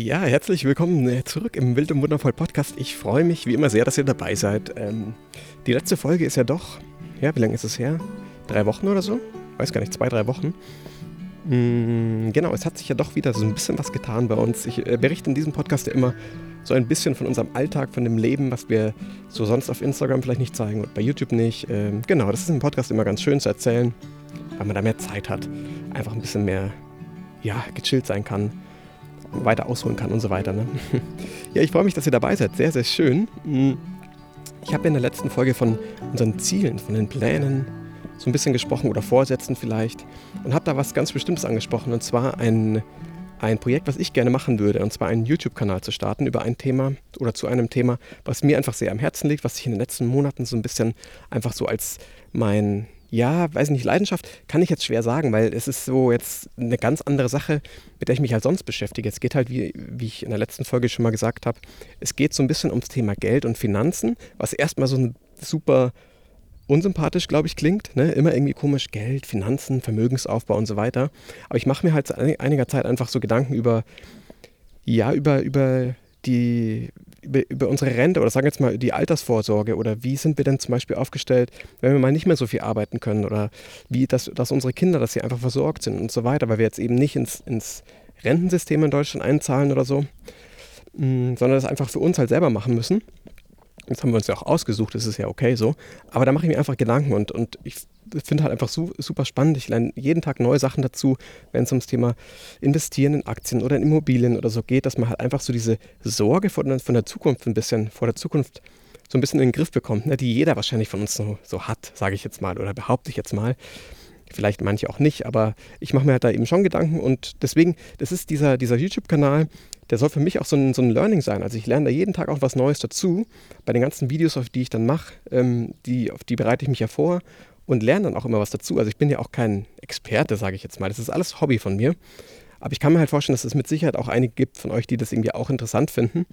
Ja, herzlich willkommen äh, zurück im Wild und Wundervoll Podcast. Ich freue mich wie immer sehr, dass ihr dabei seid. Ähm, die letzte Folge ist ja doch, ja, wie lange ist es her? Drei Wochen oder so? Weiß gar nicht, zwei, drei Wochen. Mm, genau, es hat sich ja doch wieder so ein bisschen was getan bei uns. Ich äh, berichte in diesem Podcast ja immer so ein bisschen von unserem Alltag, von dem Leben, was wir so sonst auf Instagram vielleicht nicht zeigen und bei YouTube nicht. Ähm, genau, das ist im Podcast immer ganz schön zu erzählen, weil man da mehr Zeit hat. Einfach ein bisschen mehr, ja, gechillt sein kann weiter ausholen kann und so weiter. Ne? ja, ich freue mich, dass ihr dabei seid. Sehr, sehr schön. Hm. Ich habe in der letzten Folge von unseren Zielen, von den Plänen so ein bisschen gesprochen oder Vorsätzen vielleicht und habe da was ganz Bestimmtes angesprochen und zwar ein, ein Projekt, was ich gerne machen würde und zwar einen YouTube-Kanal zu starten über ein Thema oder zu einem Thema, was mir einfach sehr am Herzen liegt, was ich in den letzten Monaten so ein bisschen einfach so als mein ja, weiß nicht, Leidenschaft kann ich jetzt schwer sagen, weil es ist so jetzt eine ganz andere Sache, mit der ich mich halt sonst beschäftige. Es geht halt, wie, wie ich in der letzten Folge schon mal gesagt habe, es geht so ein bisschen ums Thema Geld und Finanzen, was erstmal so ein super unsympathisch, glaube ich, klingt. Ne? Immer irgendwie komisch, Geld, Finanzen, Vermögensaufbau und so weiter. Aber ich mache mir halt seit einiger Zeit einfach so Gedanken über, ja, über, über die, über, über, unsere Rente oder sagen wir jetzt mal die Altersvorsorge oder wie sind wir denn zum Beispiel aufgestellt, wenn wir mal nicht mehr so viel arbeiten können oder wie, dass, dass unsere Kinder, dass sie einfach versorgt sind und so weiter, weil wir jetzt eben nicht ins, ins Rentensystem in Deutschland einzahlen oder so, mm, sondern das einfach für uns halt selber machen müssen. Das haben wir uns ja auch ausgesucht, das ist ja okay so. Aber da mache ich mir einfach Gedanken und, und ich finde halt einfach su super spannend. Ich lerne jeden Tag neue Sachen dazu, wenn es ums Thema Investieren in Aktien oder in Immobilien oder so geht, dass man halt einfach so diese Sorge von, von der Zukunft ein bisschen, vor der Zukunft so ein bisschen in den Griff bekommt, ne, die jeder wahrscheinlich von uns so, so hat, sage ich jetzt mal oder behaupte ich jetzt mal. Vielleicht manche auch nicht, aber ich mache mir halt da eben schon Gedanken und deswegen, das ist dieser, dieser YouTube-Kanal, der soll für mich auch so ein, so ein Learning sein. Also ich lerne da jeden Tag auch was Neues dazu. Bei den ganzen Videos, auf die ich dann mache, ähm, die, auf die bereite ich mich ja vor und lerne dann auch immer was dazu. Also ich bin ja auch kein Experte, sage ich jetzt mal. Das ist alles Hobby von mir. Aber ich kann mir halt vorstellen, dass es mit Sicherheit auch einige gibt von euch, die das irgendwie auch interessant finden.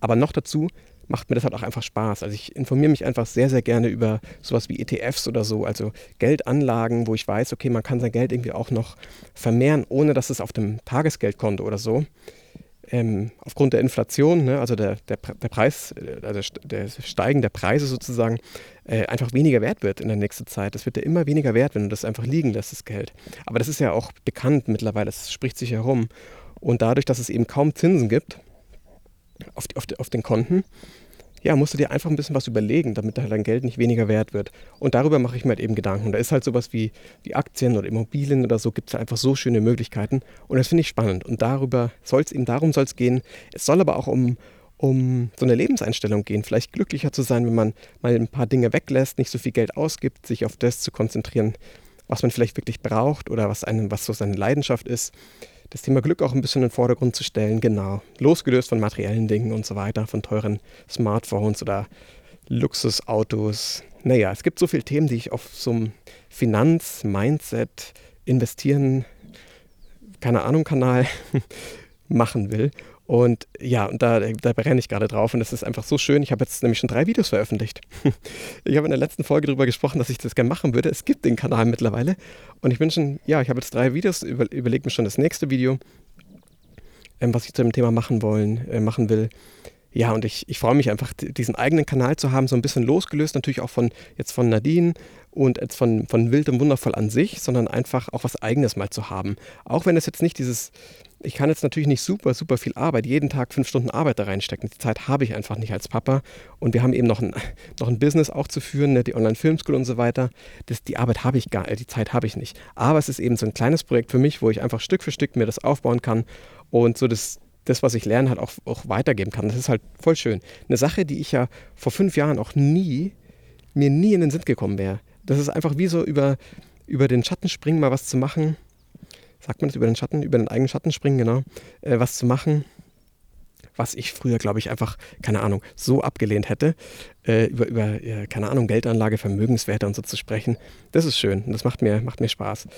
Aber noch dazu macht mir das halt auch einfach Spaß. Also ich informiere mich einfach sehr, sehr gerne über sowas wie ETFs oder so, also Geldanlagen, wo ich weiß, okay, man kann sein Geld irgendwie auch noch vermehren, ohne dass es auf dem Tagesgeldkonto oder so ähm, aufgrund der Inflation, ne, also der, der, der Preis, äh, also der Steigen der Preise sozusagen, äh, einfach weniger wert wird in der nächsten Zeit. Das wird ja immer weniger wert, wenn du das einfach liegen lässt, das Geld. Aber das ist ja auch bekannt mittlerweile, das spricht sich herum. Und dadurch, dass es eben kaum Zinsen gibt auf, auf, auf den Konten, ja, musst du dir einfach ein bisschen was überlegen, damit dein Geld nicht weniger wert wird. Und darüber mache ich mir halt eben Gedanken. Da ist halt sowas wie, wie Aktien oder Immobilien oder so, gibt es einfach so schöne Möglichkeiten. Und das finde ich spannend. Und darüber soll es eben darum soll es gehen. Es soll aber auch um, um so eine Lebenseinstellung gehen. Vielleicht glücklicher zu sein, wenn man mal ein paar Dinge weglässt, nicht so viel Geld ausgibt, sich auf das zu konzentrieren, was man vielleicht wirklich braucht oder was einem, was so seine Leidenschaft ist das Thema Glück auch ein bisschen in den Vordergrund zu stellen, genau. Losgelöst von materiellen Dingen und so weiter, von teuren Smartphones oder Luxusautos. Naja, es gibt so viele Themen, die ich auf so einem Finanz-, Mindset, Investieren, keine Ahnung, Kanal machen will. Und ja, und da, da brenne ich gerade drauf und das ist einfach so schön. Ich habe jetzt nämlich schon drei Videos veröffentlicht. Ich habe in der letzten Folge darüber gesprochen, dass ich das gerne machen würde. Es gibt den Kanal mittlerweile und ich bin schon, ja, ich habe jetzt drei Videos, über, überlege mir schon das nächste Video, ähm, was ich zu dem Thema machen wollen, äh, machen will. Ja, und ich, ich freue mich einfach, diesen eigenen Kanal zu haben, so ein bisschen losgelöst natürlich auch von jetzt von Nadine und jetzt von, von Wild und Wundervoll an sich, sondern einfach auch was Eigenes mal zu haben. Auch wenn es jetzt nicht dieses, ich kann jetzt natürlich nicht super, super viel Arbeit, jeden Tag fünf Stunden Arbeit da reinstecken. Die Zeit habe ich einfach nicht als Papa. Und wir haben eben noch ein, noch ein Business auch zu führen, ne, die Online-Filmschool und so weiter. Das, die Arbeit habe ich gar, die Zeit habe ich nicht. Aber es ist eben so ein kleines Projekt für mich, wo ich einfach Stück für Stück mir das aufbauen kann und so das, das, was ich lerne, halt auch, auch weitergeben kann. Das ist halt voll schön. Eine Sache, die ich ja vor fünf Jahren auch nie, mir nie in den Sinn gekommen wäre. Das ist einfach wie so über, über den Schatten springen, mal was zu machen sagt man das über den Schatten, über den eigenen Schatten springen, genau, äh, was zu machen, was ich früher, glaube ich, einfach, keine Ahnung, so abgelehnt hätte, äh, über, über äh, keine Ahnung, Geldanlage, Vermögenswerte und so zu sprechen. Das ist schön und das macht mir, macht mir Spaß.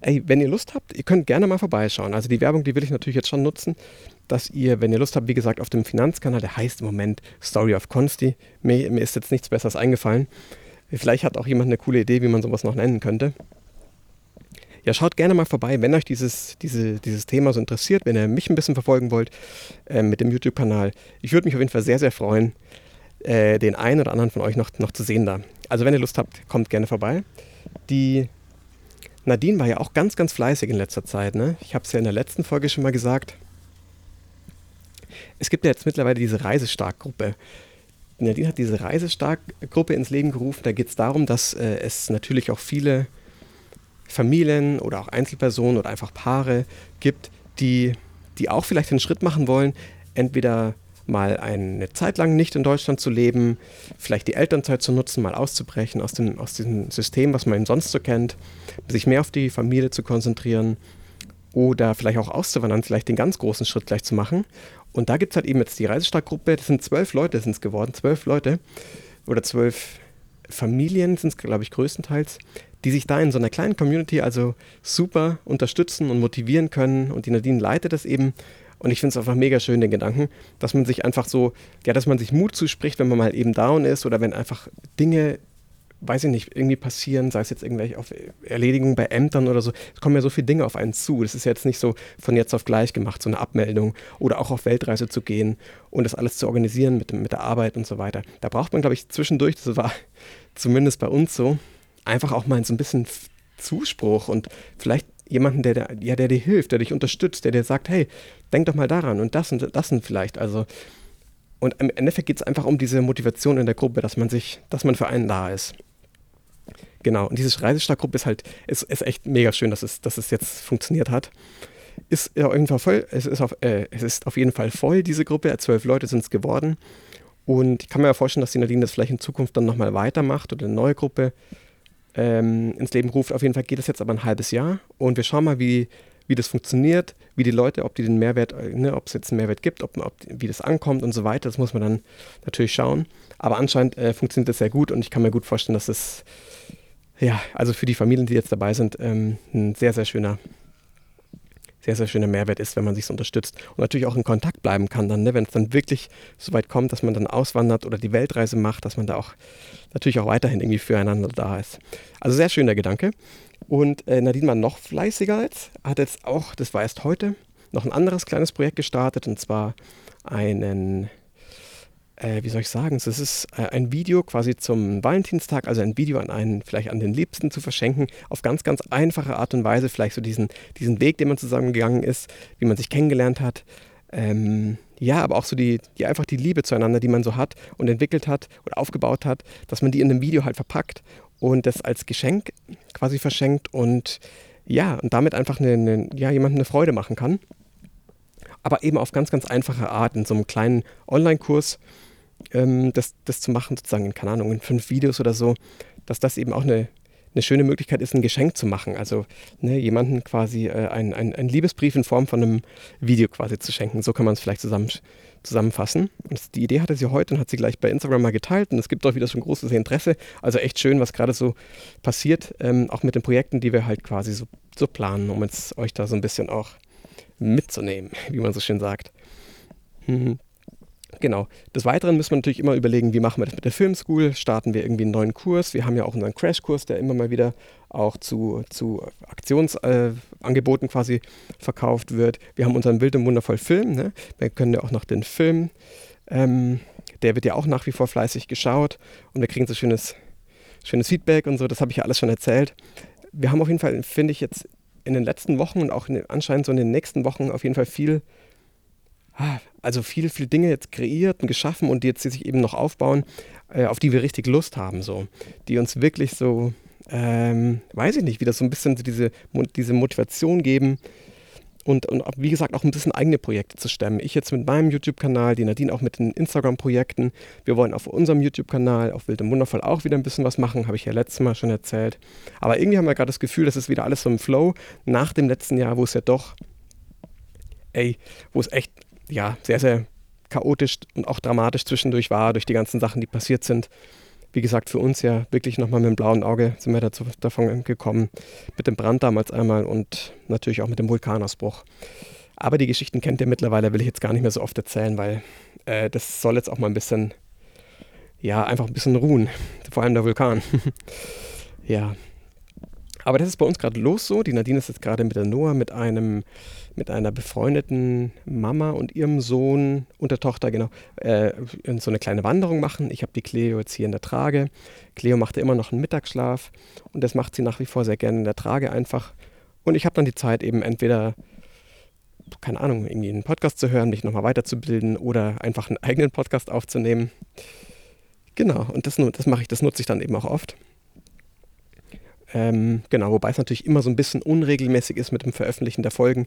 Ey, wenn ihr Lust habt, ihr könnt gerne mal vorbeischauen. Also die Werbung, die will ich natürlich jetzt schon nutzen, dass ihr, wenn ihr Lust habt, wie gesagt, auf dem Finanzkanal, der heißt im Moment Story of Consti, mir, mir ist jetzt nichts Besseres eingefallen. Vielleicht hat auch jemand eine coole Idee, wie man sowas noch nennen könnte ja, schaut gerne mal vorbei, wenn euch dieses, diese, dieses Thema so interessiert, wenn ihr mich ein bisschen verfolgen wollt äh, mit dem YouTube-Kanal. Ich würde mich auf jeden Fall sehr, sehr freuen, äh, den einen oder anderen von euch noch, noch zu sehen da. Also wenn ihr Lust habt, kommt gerne vorbei. Die Nadine war ja auch ganz, ganz fleißig in letzter Zeit. Ne? Ich habe es ja in der letzten Folge schon mal gesagt. Es gibt ja jetzt mittlerweile diese Reisestark-Gruppe. Nadine hat diese Reisestark-Gruppe ins Leben gerufen. Da geht es darum, dass äh, es natürlich auch viele Familien oder auch Einzelpersonen oder einfach Paare gibt, die, die auch vielleicht den Schritt machen wollen, entweder mal eine Zeit lang nicht in Deutschland zu leben, vielleicht die Elternzeit zu nutzen, mal auszubrechen aus, dem, aus diesem System, was man sonst so kennt, sich mehr auf die Familie zu konzentrieren oder vielleicht auch auszuwandern, vielleicht den ganz großen Schritt gleich zu machen. Und da gibt es halt eben jetzt die Reisestarkgruppe, das sind zwölf Leute sind es geworden, zwölf Leute oder zwölf Familien sind es, glaube ich, größtenteils, die sich da in so einer kleinen Community also super unterstützen und motivieren können. Und die Nadine leitet das eben und ich finde es einfach mega schön, den Gedanken, dass man sich einfach so, ja, dass man sich Mut zuspricht, wenn man mal eben down ist oder wenn einfach Dinge, weiß ich nicht, irgendwie passieren, sei es jetzt irgendwelche auf Erledigungen bei Ämtern oder so. Es kommen ja so viele Dinge auf einen zu. Das ist jetzt nicht so von jetzt auf gleich gemacht, so eine Abmeldung oder auch auf Weltreise zu gehen und das alles zu organisieren mit, mit der Arbeit und so weiter. Da braucht man, glaube ich, zwischendurch, das war zumindest bei uns so, einfach auch mal so ein bisschen Zuspruch und vielleicht jemanden, der, der, ja, der dir hilft, der dich unterstützt, der dir sagt, hey, denk doch mal daran und das und das und vielleicht. Also, und im Endeffekt geht es einfach um diese Motivation in der Gruppe, dass man sich, dass man für einen da ist. Genau, und diese Reisestarkgruppe ist halt, ist, ist echt mega schön, dass es, dass es jetzt funktioniert hat. Ist auf jeden Fall voll, es ist auf, äh, es ist auf jeden Fall voll, diese Gruppe. Zwölf Leute sind es geworden. Und ich kann mir ja vorstellen, dass die Nadine das vielleicht in Zukunft dann nochmal weitermacht oder eine neue Gruppe ähm, ins Leben ruft. Auf jeden Fall geht es jetzt aber ein halbes Jahr und wir schauen mal, wie, wie das funktioniert, wie die Leute, ob die den Mehrwert, ne, ob es jetzt einen Mehrwert gibt, ob, ob, wie das ankommt und so weiter. Das muss man dann natürlich schauen. Aber anscheinend äh, funktioniert das sehr gut und ich kann mir gut vorstellen, dass es, ja, also für die Familien, die jetzt dabei sind, ähm, ein sehr, sehr schöner sehr, sehr schöner Mehrwert ist, wenn man sich unterstützt und natürlich auch in Kontakt bleiben kann dann, ne? wenn es dann wirklich so weit kommt, dass man dann auswandert oder die Weltreise macht, dass man da auch natürlich auch weiterhin irgendwie füreinander da ist. Also sehr schöner Gedanke. Und äh, Nadine war noch fleißiger jetzt, hat jetzt auch, das war erst heute, noch ein anderes kleines Projekt gestartet und zwar einen äh, wie soll ich sagen, es ist äh, ein Video quasi zum Valentinstag, also ein Video an einen, vielleicht an den Liebsten zu verschenken, auf ganz, ganz einfache Art und Weise, vielleicht so diesen, diesen Weg, den man zusammengegangen ist, wie man sich kennengelernt hat. Ähm, ja, aber auch so die, die einfach die Liebe zueinander, die man so hat und entwickelt hat oder aufgebaut hat, dass man die in einem Video halt verpackt und das als Geschenk quasi verschenkt und ja, und damit einfach eine, eine, ja, jemandem eine Freude machen kann. Aber eben auf ganz, ganz einfache Art in so einem kleinen Online-Kurs ähm, das, das zu machen, sozusagen in, keine Ahnung, in fünf Videos oder so, dass das eben auch eine, eine schöne Möglichkeit ist, ein Geschenk zu machen. Also ne, jemanden quasi äh, ein, ein, ein Liebesbrief in Form von einem Video quasi zu schenken. So kann man es vielleicht zusammen, zusammenfassen. Und die Idee hatte sie heute und hat sie gleich bei Instagram mal geteilt. Und es gibt auch wieder schon großes Interesse. Also echt schön, was gerade so passiert, ähm, auch mit den Projekten, die wir halt quasi so, so planen, um jetzt euch da so ein bisschen auch mitzunehmen, wie man so schön sagt. Mhm. Genau. Des Weiteren müssen wir natürlich immer überlegen, wie machen wir das mit der Filmschool? Starten wir irgendwie einen neuen Kurs? Wir haben ja auch unseren Crashkurs, der immer mal wieder auch zu, zu Aktionsangeboten äh, quasi verkauft wird. Wir haben unseren Wild und Wundervoll Film. Ne? Wir können ja auch noch den Film, ähm, der wird ja auch nach wie vor fleißig geschaut und wir kriegen so schönes, schönes Feedback und so. Das habe ich ja alles schon erzählt. Wir haben auf jeden Fall, finde ich, jetzt in den letzten Wochen und auch den, anscheinend so in den nächsten Wochen auf jeden Fall viel also viele, viele Dinge jetzt kreiert und geschaffen und die jetzt sich eben noch aufbauen, äh, auf die wir richtig Lust haben, so. Die uns wirklich so, ähm, weiß ich nicht, wieder so ein bisschen diese, diese Motivation geben und, und wie gesagt auch ein bisschen eigene Projekte zu stemmen. Ich jetzt mit meinem YouTube-Kanal, die Nadine auch mit den Instagram-Projekten. Wir wollen auf unserem YouTube-Kanal, auf Wild und Wundervoll, auch wieder ein bisschen was machen, habe ich ja letztes Mal schon erzählt. Aber irgendwie haben wir gerade das Gefühl, das ist wieder alles so im Flow nach dem letzten Jahr, wo es ja doch, ey, wo es echt ja, sehr, sehr chaotisch und auch dramatisch zwischendurch war, durch die ganzen Sachen, die passiert sind. Wie gesagt, für uns ja wirklich nochmal mit dem blauen Auge sind wir dazu, davon gekommen. Mit dem Brand damals einmal und natürlich auch mit dem Vulkanausbruch. Aber die Geschichten kennt ihr mittlerweile, will ich jetzt gar nicht mehr so oft erzählen, weil äh, das soll jetzt auch mal ein bisschen, ja, einfach ein bisschen ruhen. Vor allem der Vulkan. ja. Aber das ist bei uns gerade los so. Die Nadine ist jetzt gerade mit der Noah, mit einem, mit einer befreundeten Mama und ihrem Sohn und der Tochter, genau, äh, so eine kleine Wanderung machen. Ich habe die Cleo jetzt hier in der Trage. Cleo machte immer noch einen Mittagsschlaf und das macht sie nach wie vor sehr gerne in der Trage einfach. Und ich habe dann die Zeit eben entweder keine Ahnung, irgendwie einen Podcast zu hören, mich nochmal weiterzubilden oder einfach einen eigenen Podcast aufzunehmen. Genau, und das, das mache ich, das nutze ich dann eben auch oft. Ähm, genau, wobei es natürlich immer so ein bisschen unregelmäßig ist mit dem Veröffentlichen der Folgen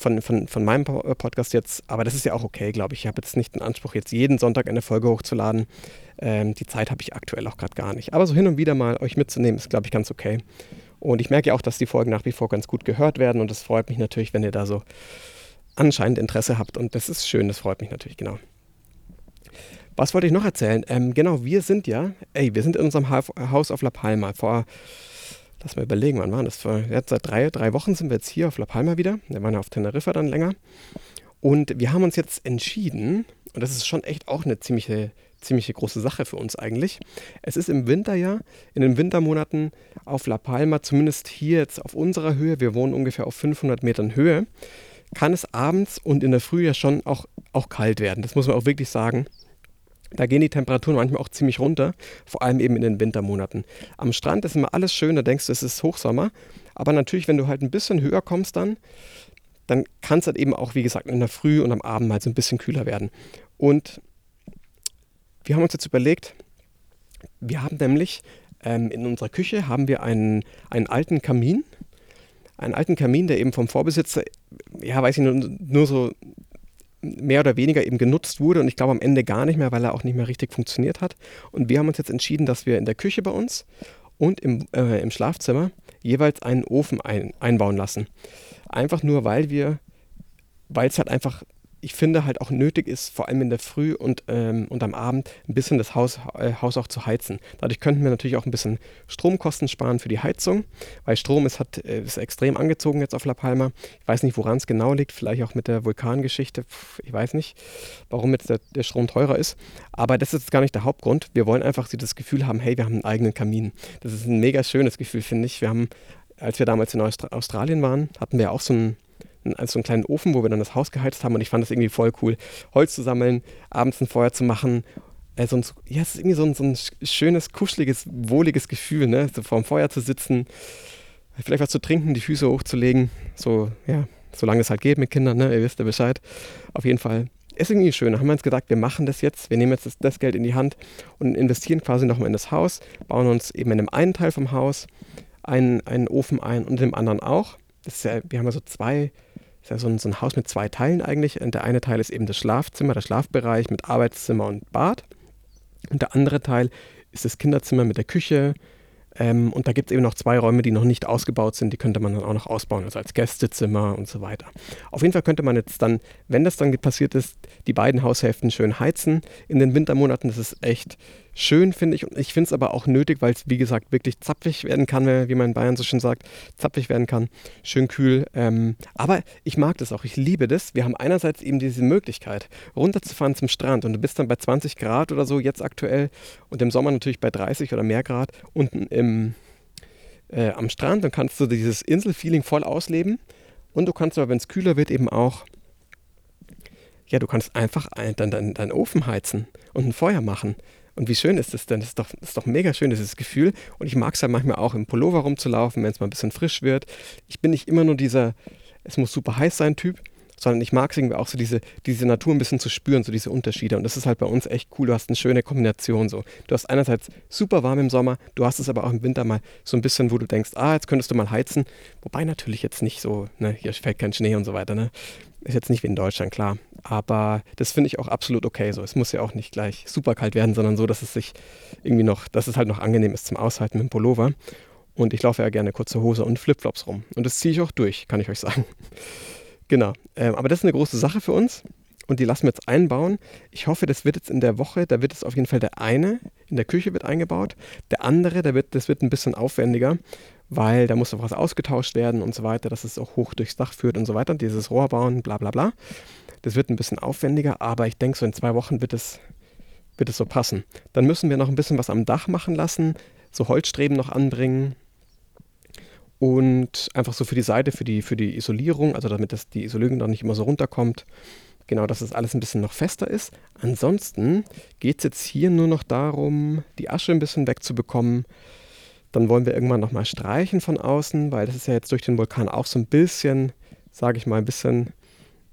von, von, von meinem äh, Podcast jetzt. Aber das ist ja auch okay, glaube ich. Ich habe jetzt nicht den Anspruch, jetzt jeden Sonntag eine Folge hochzuladen. Ähm, die Zeit habe ich aktuell auch gerade gar nicht. Aber so hin und wieder mal euch mitzunehmen, ist, glaube ich, ganz okay. Und ich merke ja auch, dass die Folgen nach wie vor ganz gut gehört werden. Und es freut mich natürlich, wenn ihr da so anscheinend Interesse habt. Und das ist schön, das freut mich natürlich, genau. Was wollte ich noch erzählen? Ähm, genau, wir sind ja, ey, wir sind in unserem Haus auf La Palma. Vor, lass mal überlegen, wann war das? Ja, seit drei, drei Wochen sind wir jetzt hier auf La Palma wieder. Wir waren ja auf Teneriffa dann länger. Und wir haben uns jetzt entschieden, und das ist schon echt auch eine ziemliche, ziemliche große Sache für uns eigentlich. Es ist im Winter ja, in den Wintermonaten auf La Palma, zumindest hier jetzt auf unserer Höhe, wir wohnen ungefähr auf 500 Metern Höhe, kann es abends und in der Früh ja schon auch, auch kalt werden. Das muss man auch wirklich sagen. Da gehen die Temperaturen manchmal auch ziemlich runter, vor allem eben in den Wintermonaten. Am Strand ist immer alles schön, da denkst du, es ist Hochsommer. Aber natürlich, wenn du halt ein bisschen höher kommst dann, dann kann es halt eben auch, wie gesagt, in der Früh und am Abend mal so ein bisschen kühler werden. Und wir haben uns jetzt überlegt, wir haben nämlich ähm, in unserer Küche haben wir einen, einen alten Kamin, einen alten Kamin, der eben vom Vorbesitzer, ja, weiß ich nur, nur so mehr oder weniger eben genutzt wurde und ich glaube am Ende gar nicht mehr, weil er auch nicht mehr richtig funktioniert hat. Und wir haben uns jetzt entschieden, dass wir in der Küche bei uns und im, äh, im Schlafzimmer jeweils einen Ofen ein, einbauen lassen. Einfach nur, weil wir, weil es halt einfach ich finde halt auch nötig ist, vor allem in der Früh und, ähm, und am Abend ein bisschen das Haus, äh, Haus auch zu heizen. Dadurch könnten wir natürlich auch ein bisschen Stromkosten sparen für die Heizung, weil Strom ist, hat, äh, ist extrem angezogen jetzt auf La Palma. Ich weiß nicht, woran es genau liegt, vielleicht auch mit der Vulkangeschichte. Ich weiß nicht, warum jetzt der, der Strom teurer ist. Aber das ist gar nicht der Hauptgrund. Wir wollen einfach das Gefühl haben, hey, wir haben einen eigenen Kamin. Das ist ein mega schönes Gefühl, finde ich. Wir haben, als wir damals in Australien waren, hatten wir auch so ein also einen kleinen Ofen, wo wir dann das Haus geheizt haben und ich fand das irgendwie voll cool, Holz zu sammeln, abends ein Feuer zu machen. Also, ja, es ist irgendwie so ein, so ein schönes, kuscheliges, wohliges Gefühl, ne? so vorm Feuer zu sitzen, vielleicht was zu trinken, die Füße hochzulegen, so, ja, solange es halt geht mit Kindern, ne? ihr wisst ja Bescheid. Auf jeden Fall ist irgendwie schön. Da haben wir uns gedacht, wir machen das jetzt, wir nehmen jetzt das, das Geld in die Hand und investieren quasi nochmal in das Haus, bauen uns eben in dem einen Teil vom Haus einen, einen Ofen ein und in dem anderen auch. Das ist ja, wir haben ja so zwei ist ja so ein, so ein Haus mit zwei Teilen eigentlich. Und der eine Teil ist eben das Schlafzimmer, der Schlafbereich mit Arbeitszimmer und Bad. Und der andere Teil ist das Kinderzimmer mit der Küche, ähm, und da gibt es eben noch zwei Räume, die noch nicht ausgebaut sind. Die könnte man dann auch noch ausbauen, also als Gästezimmer und so weiter. Auf jeden Fall könnte man jetzt dann, wenn das dann passiert ist, die beiden Haushälften schön heizen in den Wintermonaten. Das ist echt schön, finde ich. Und ich finde es aber auch nötig, weil es, wie gesagt, wirklich zapfig werden kann, wie man in Bayern so schön sagt, zapfig werden kann. Schön kühl. Ähm, aber ich mag das auch. Ich liebe das. Wir haben einerseits eben diese Möglichkeit, runterzufahren zum Strand und du bist dann bei 20 Grad oder so jetzt aktuell und im Sommer natürlich bei 30 oder mehr Grad unten im, äh, am Strand. Dann kannst du dieses Inselfeeling voll ausleben. Und du kannst aber, wenn es kühler wird, eben auch ja, du kannst einfach dann deinen dein Ofen heizen und ein Feuer machen. Und wie schön ist das denn? Das ist doch, das ist doch mega schön, dieses Gefühl. Und ich mag es halt manchmal auch im Pullover rumzulaufen, wenn es mal ein bisschen frisch wird. Ich bin nicht immer nur dieser, es muss super heiß sein Typ, sondern ich mag es irgendwie auch so diese, diese Natur ein bisschen zu spüren, so diese Unterschiede. Und das ist halt bei uns echt cool. Du hast eine schöne Kombination so. Du hast einerseits super warm im Sommer, du hast es aber auch im Winter mal so ein bisschen, wo du denkst, ah, jetzt könntest du mal heizen. Wobei natürlich jetzt nicht so, ne, hier fällt kein Schnee und so weiter, ne. Ist jetzt nicht wie in Deutschland, klar. Aber das finde ich auch absolut okay so. Es muss ja auch nicht gleich super kalt werden, sondern so, dass es sich irgendwie noch, dass es halt noch angenehm ist zum Aushalten mit dem Pullover. Und ich laufe ja gerne kurze Hose und Flipflops rum. Und das ziehe ich auch durch, kann ich euch sagen. genau. Ähm, aber das ist eine große Sache für uns. Und die lassen wir jetzt einbauen. Ich hoffe, das wird jetzt in der Woche, da wird es auf jeden Fall der eine in der Küche wird eingebaut. Der andere, der wird, das wird ein bisschen aufwendiger, weil da muss noch was ausgetauscht werden und so weiter, dass es auch hoch durchs Dach führt und so weiter. Dieses Rohr bauen, bla bla bla. Das wird ein bisschen aufwendiger, aber ich denke, so in zwei Wochen wird es, wird es so passen. Dann müssen wir noch ein bisschen was am Dach machen lassen, so Holzstreben noch anbringen. und einfach so für die Seite, für die, für die Isolierung, also damit das, die Isolierung dann nicht immer so runterkommt. Genau, dass das alles ein bisschen noch fester ist. Ansonsten geht es jetzt hier nur noch darum, die Asche ein bisschen wegzubekommen. Dann wollen wir irgendwann nochmal streichen von außen, weil das ist ja jetzt durch den Vulkan auch so ein bisschen, sage ich mal, ein bisschen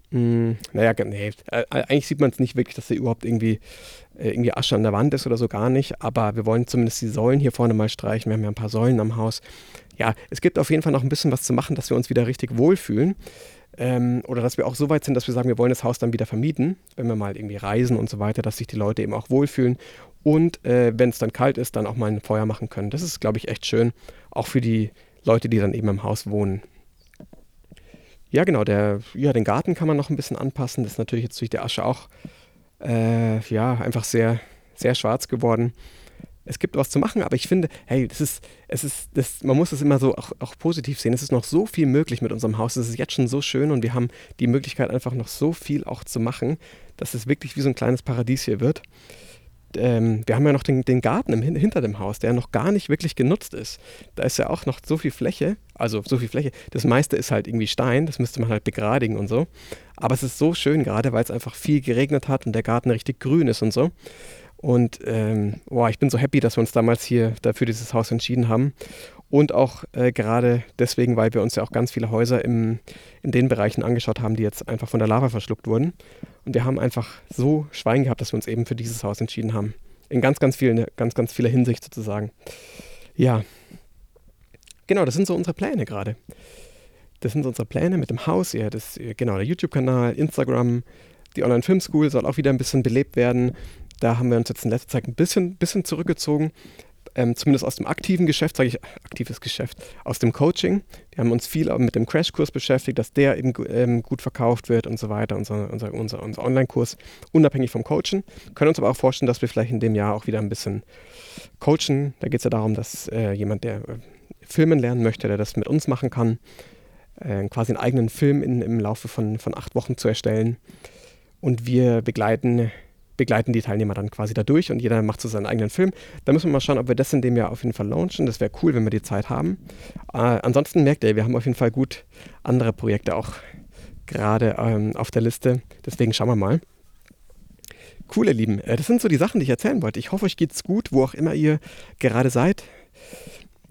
Mm, naja, nee, äh, eigentlich sieht man es nicht wirklich, dass da überhaupt irgendwie, äh, irgendwie Asche an der Wand ist oder so gar nicht. Aber wir wollen zumindest die Säulen hier vorne mal streichen. Wir haben ja ein paar Säulen am Haus. Ja, es gibt auf jeden Fall noch ein bisschen was zu machen, dass wir uns wieder richtig wohlfühlen. Ähm, oder dass wir auch so weit sind, dass wir sagen, wir wollen das Haus dann wieder vermieten, wenn wir mal irgendwie reisen und so weiter, dass sich die Leute eben auch wohlfühlen. Und äh, wenn es dann kalt ist, dann auch mal ein Feuer machen können. Das ist, glaube ich, echt schön. Auch für die Leute, die dann eben im Haus wohnen. Ja, genau, der, ja, den Garten kann man noch ein bisschen anpassen. Das ist natürlich jetzt durch die Asche auch äh, ja, einfach sehr, sehr schwarz geworden. Es gibt was zu machen, aber ich finde, hey, das ist, es ist, das, man muss es immer so auch, auch positiv sehen. Es ist noch so viel möglich mit unserem Haus. Es ist jetzt schon so schön und wir haben die Möglichkeit, einfach noch so viel auch zu machen, dass es wirklich wie so ein kleines Paradies hier wird ähm, wir haben ja noch den, den Garten im, hinter dem Haus, der noch gar nicht wirklich genutzt ist. Da ist ja auch noch so viel Fläche, also so viel Fläche. Das meiste ist halt irgendwie Stein, das müsste man halt begradigen und so. Aber es ist so schön, gerade weil es einfach viel geregnet hat und der Garten richtig grün ist und so. Und ähm, boah, ich bin so happy, dass wir uns damals hier dafür dieses Haus entschieden haben. Und auch äh, gerade deswegen, weil wir uns ja auch ganz viele Häuser im, in den Bereichen angeschaut haben, die jetzt einfach von der Lava verschluckt wurden. Und wir haben einfach so Schwein gehabt, dass wir uns eben für dieses Haus entschieden haben. In ganz, ganz vielen, ganz, ganz vieler Hinsicht sozusagen. Ja. Genau, das sind so unsere Pläne gerade. Das sind so unsere Pläne mit dem Haus, ja, das, genau, der YouTube-Kanal, Instagram, die Online-Film-School soll auch wieder ein bisschen belebt werden. Da haben wir uns jetzt in letzter Zeit ein bisschen, bisschen zurückgezogen, ähm, zumindest aus dem aktiven Geschäft, sage ich aktives Geschäft, aus dem Coaching. Wir haben uns viel mit dem Crashkurs beschäftigt, dass der eben ähm, gut verkauft wird und so weiter, unser, unser, unser, unser Online-Kurs, unabhängig vom Coachen. Können uns aber auch vorstellen, dass wir vielleicht in dem Jahr auch wieder ein bisschen coachen. Da geht es ja darum, dass äh, jemand, der äh, Filmen lernen möchte, der das mit uns machen kann, äh, quasi einen eigenen Film in, im Laufe von, von acht Wochen zu erstellen. Und wir begleiten begleiten die Teilnehmer dann quasi dadurch und jeder macht so seinen eigenen Film. Da müssen wir mal schauen, ob wir das in dem Jahr auf jeden Fall launchen. Das wäre cool, wenn wir die Zeit haben. Äh, ansonsten merkt ihr, wir haben auf jeden Fall gut andere Projekte auch gerade ähm, auf der Liste. Deswegen schauen wir mal. Cool, ihr Lieben. Äh, das sind so die Sachen, die ich erzählen wollte. Ich hoffe, euch geht's gut, wo auch immer ihr gerade seid.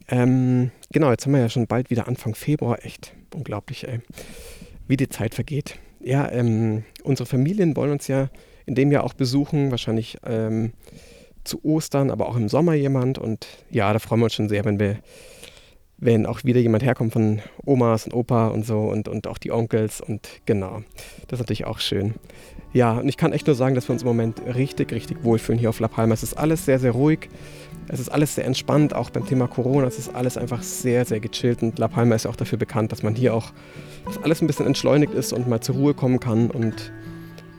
Ähm, genau, jetzt haben wir ja schon bald wieder Anfang Februar. Echt unglaublich, ey. Wie die Zeit vergeht. Ja, ähm, unsere Familien wollen uns ja in dem Jahr auch besuchen, wahrscheinlich ähm, zu Ostern, aber auch im Sommer jemand. Und ja, da freuen wir uns schon sehr, wenn wir, wenn auch wieder jemand herkommt von Omas und Opa und so und, und auch die Onkels und genau. Das ist natürlich auch schön. Ja, und ich kann echt nur sagen, dass wir uns im Moment richtig, richtig wohlfühlen hier auf La Palma. Es ist alles sehr, sehr ruhig. Es ist alles sehr entspannt, auch beim Thema Corona. Es ist alles einfach sehr, sehr gechillt. Und La Palma ist ja auch dafür bekannt, dass man hier auch, dass alles ein bisschen entschleunigt ist und mal zur Ruhe kommen kann. Und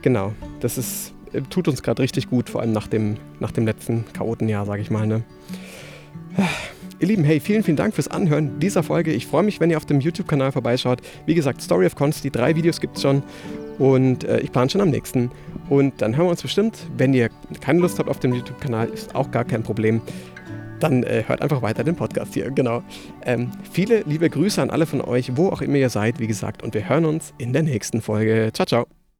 genau, das ist, äh, tut uns gerade richtig gut, vor allem nach dem, nach dem letzten Chaotenjahr, sage ich mal. Ne? Ihr Lieben, hey, vielen, vielen Dank fürs Anhören dieser Folge. Ich freue mich, wenn ihr auf dem YouTube-Kanal vorbeischaut. Wie gesagt, Story of Cons, die drei Videos gibt es schon. Und äh, ich plane schon am nächsten. Und dann hören wir uns bestimmt. Wenn ihr keine Lust habt auf dem YouTube-Kanal, ist auch gar kein Problem. Dann äh, hört einfach weiter den Podcast hier. Genau. Ähm, viele liebe Grüße an alle von euch, wo auch immer ihr seid, wie gesagt. Und wir hören uns in der nächsten Folge. Ciao, ciao.